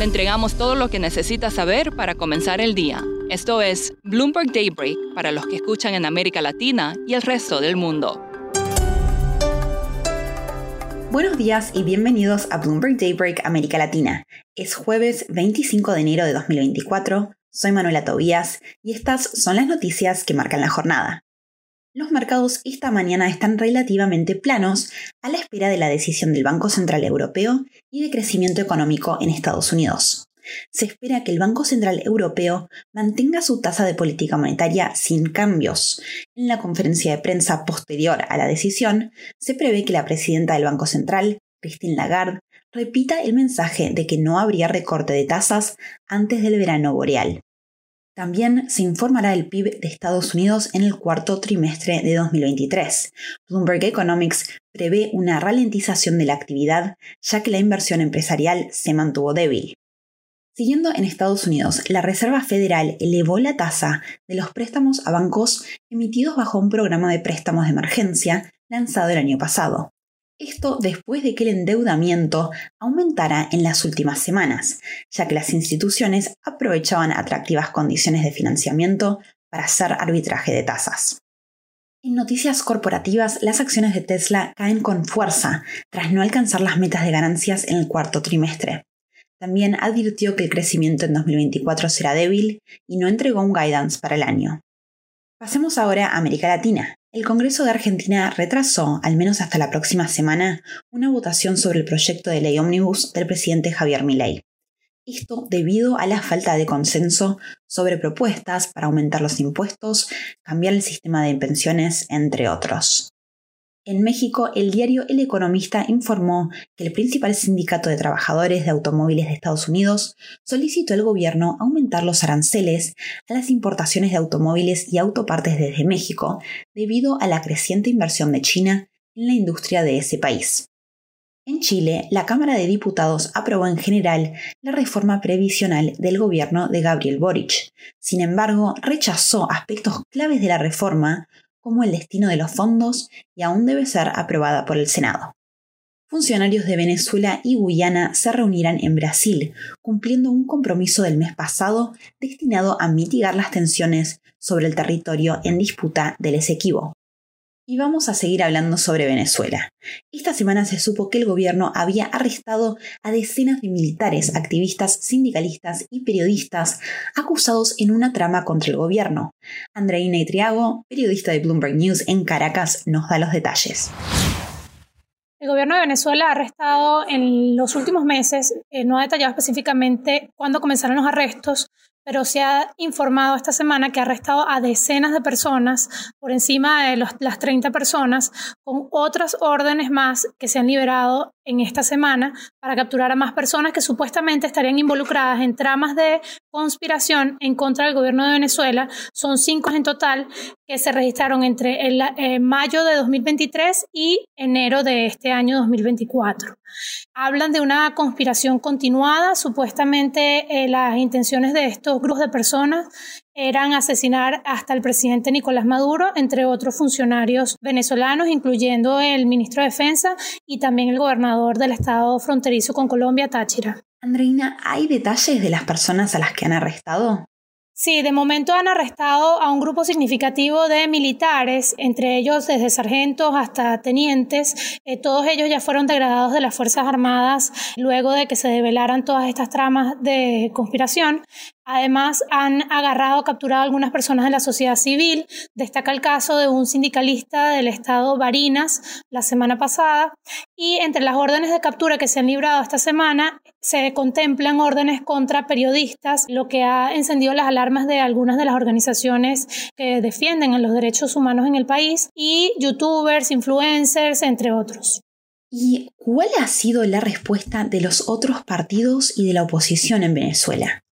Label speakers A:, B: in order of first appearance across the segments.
A: Le entregamos todo lo que necesita saber para comenzar el día. Esto es Bloomberg Daybreak para los que escuchan en América Latina y el resto del mundo.
B: Buenos días y bienvenidos a Bloomberg Daybreak América Latina. Es jueves 25 de enero de 2024, soy Manuela Tobías y estas son las noticias que marcan la jornada. Los mercados esta mañana están relativamente planos a la espera de la decisión del Banco Central Europeo y de crecimiento económico en Estados Unidos. Se espera que el Banco Central Europeo mantenga su tasa de política monetaria sin cambios. En la conferencia de prensa posterior a la decisión, se prevé que la presidenta del Banco Central, Christine Lagarde, repita el mensaje de que no habría recorte de tasas antes del verano boreal. También se informará el PIB de Estados Unidos en el cuarto trimestre de 2023. Bloomberg Economics prevé una ralentización de la actividad, ya que la inversión empresarial se mantuvo débil. Siguiendo en Estados Unidos, la Reserva Federal elevó la tasa de los préstamos a bancos emitidos bajo un programa de préstamos de emergencia lanzado el año pasado. Esto después de que el endeudamiento aumentara en las últimas semanas, ya que las instituciones aprovechaban atractivas condiciones de financiamiento para hacer arbitraje de tasas. En noticias corporativas, las acciones de Tesla caen con fuerza tras no alcanzar las metas de ganancias en el cuarto trimestre. También advirtió que el crecimiento en 2024 será débil y no entregó un guidance para el año. Pasemos ahora a América Latina. El Congreso de Argentina retrasó, al menos hasta la próxima semana, una votación sobre el proyecto de ley ómnibus del presidente Javier Milei. Esto debido a la falta de consenso sobre propuestas para aumentar los impuestos, cambiar el sistema de pensiones, entre otros. En México, el diario El Economista informó que el principal sindicato de trabajadores de automóviles de Estados Unidos solicitó al gobierno aumentar los aranceles a las importaciones de automóviles y autopartes desde México debido a la creciente inversión de China en la industria de ese país. En Chile, la Cámara de Diputados aprobó en general la reforma previsional del gobierno de Gabriel Boric. Sin embargo, rechazó aspectos claves de la reforma como el destino de los fondos y aún debe ser aprobada por el Senado. Funcionarios de Venezuela y Guyana se reunirán en Brasil, cumpliendo un compromiso del mes pasado destinado a mitigar las tensiones sobre el territorio en disputa del Esequibo. Y vamos a seguir hablando sobre Venezuela. Esta semana se supo que el gobierno había arrestado a decenas de militares, activistas, sindicalistas y periodistas acusados en una trama contra el gobierno. Andreina Itriago, periodista de Bloomberg News en Caracas, nos da los detalles.
C: El gobierno de Venezuela ha arrestado en los últimos meses, eh, no ha detallado específicamente cuándo comenzaron los arrestos, pero se ha informado esta semana que ha arrestado a decenas de personas, por encima de las 30 personas, con otras órdenes más que se han liberado en esta semana para capturar a más personas que supuestamente estarían involucradas en tramas de conspiración en contra del gobierno de Venezuela. Son cinco en total que se registraron entre el, eh, mayo de 2023 y enero de este año 2024. Hablan de una conspiración continuada. Supuestamente eh, las intenciones de estos grupos de personas eran asesinar hasta el presidente Nicolás Maduro, entre otros funcionarios venezolanos, incluyendo el ministro de Defensa y también el gobernador del estado fronterizo con Colombia, Táchira.
B: Andreina, ¿hay detalles de las personas a las que han arrestado?
C: Sí, de momento han arrestado a un grupo significativo de militares, entre ellos desde sargentos hasta tenientes. Eh, todos ellos ya fueron degradados de las Fuerzas Armadas luego de que se develaran todas estas tramas de conspiración. Además, han agarrado, capturado a algunas personas de la sociedad civil. Destaca el caso de un sindicalista del estado Barinas la semana pasada. Y entre las órdenes de captura que se han librado esta semana, se contemplan órdenes contra periodistas, lo que ha encendido las alarmas de algunas de las organizaciones que defienden los derechos humanos en el país, y youtubers, influencers, entre otros.
B: ¿Y cuál ha sido la respuesta de los otros partidos y de la oposición en Venezuela?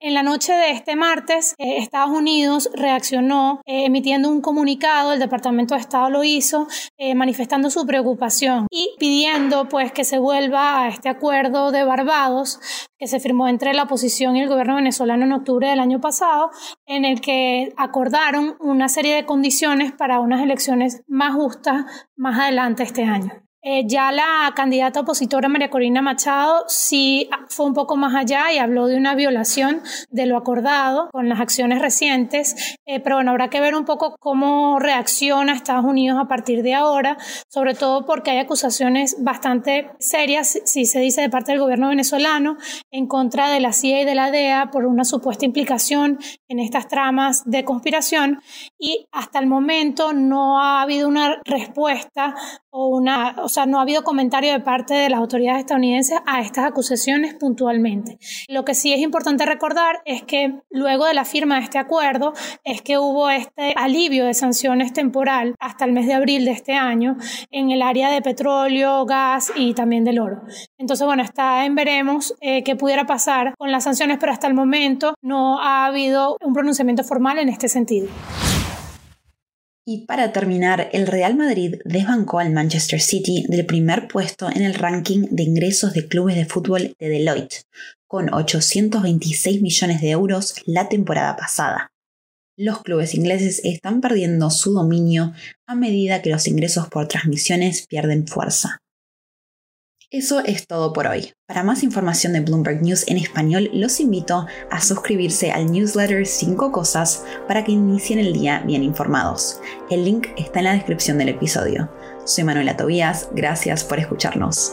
C: En la noche de este martes, eh, Estados Unidos reaccionó eh, emitiendo un comunicado, el Departamento de Estado lo hizo, eh, manifestando su preocupación y pidiendo pues que se vuelva a este acuerdo de Barbados que se firmó entre la oposición y el gobierno venezolano en octubre del año pasado, en el que acordaron una serie de condiciones para unas elecciones más justas más adelante este año. Eh, ya la candidata opositora María Corina Machado sí fue un poco más allá y habló de una violación de lo acordado con las acciones recientes, eh, pero bueno, habrá que ver un poco cómo reacciona Estados Unidos a partir de ahora, sobre todo porque hay acusaciones bastante serias, si se dice de parte del gobierno venezolano, en contra de la CIA y de la DEA por una supuesta implicación en estas tramas de conspiración. Y hasta el momento no ha habido una respuesta o una o sea, no ha habido comentario de parte de las autoridades estadounidenses a estas acusaciones puntualmente. Lo que sí es importante recordar es que luego de la firma de este acuerdo es que hubo este alivio de sanciones temporal hasta el mes de abril de este año en el área de petróleo, gas y también del oro. Entonces, bueno, está en veremos eh, qué pudiera pasar con las sanciones, pero hasta el momento no ha habido un pronunciamiento formal en este sentido.
B: Y para terminar, el Real Madrid desbancó al Manchester City del primer puesto en el ranking de ingresos de clubes de fútbol de Deloitte, con 826 millones de euros la temporada pasada. Los clubes ingleses están perdiendo su dominio a medida que los ingresos por transmisiones pierden fuerza. Eso es todo por hoy. Para más información de Bloomberg News en español, los invito a suscribirse al newsletter 5 cosas para que inicien el día bien informados. El link está en la descripción del episodio. Soy Manuela Tobías, gracias por escucharnos.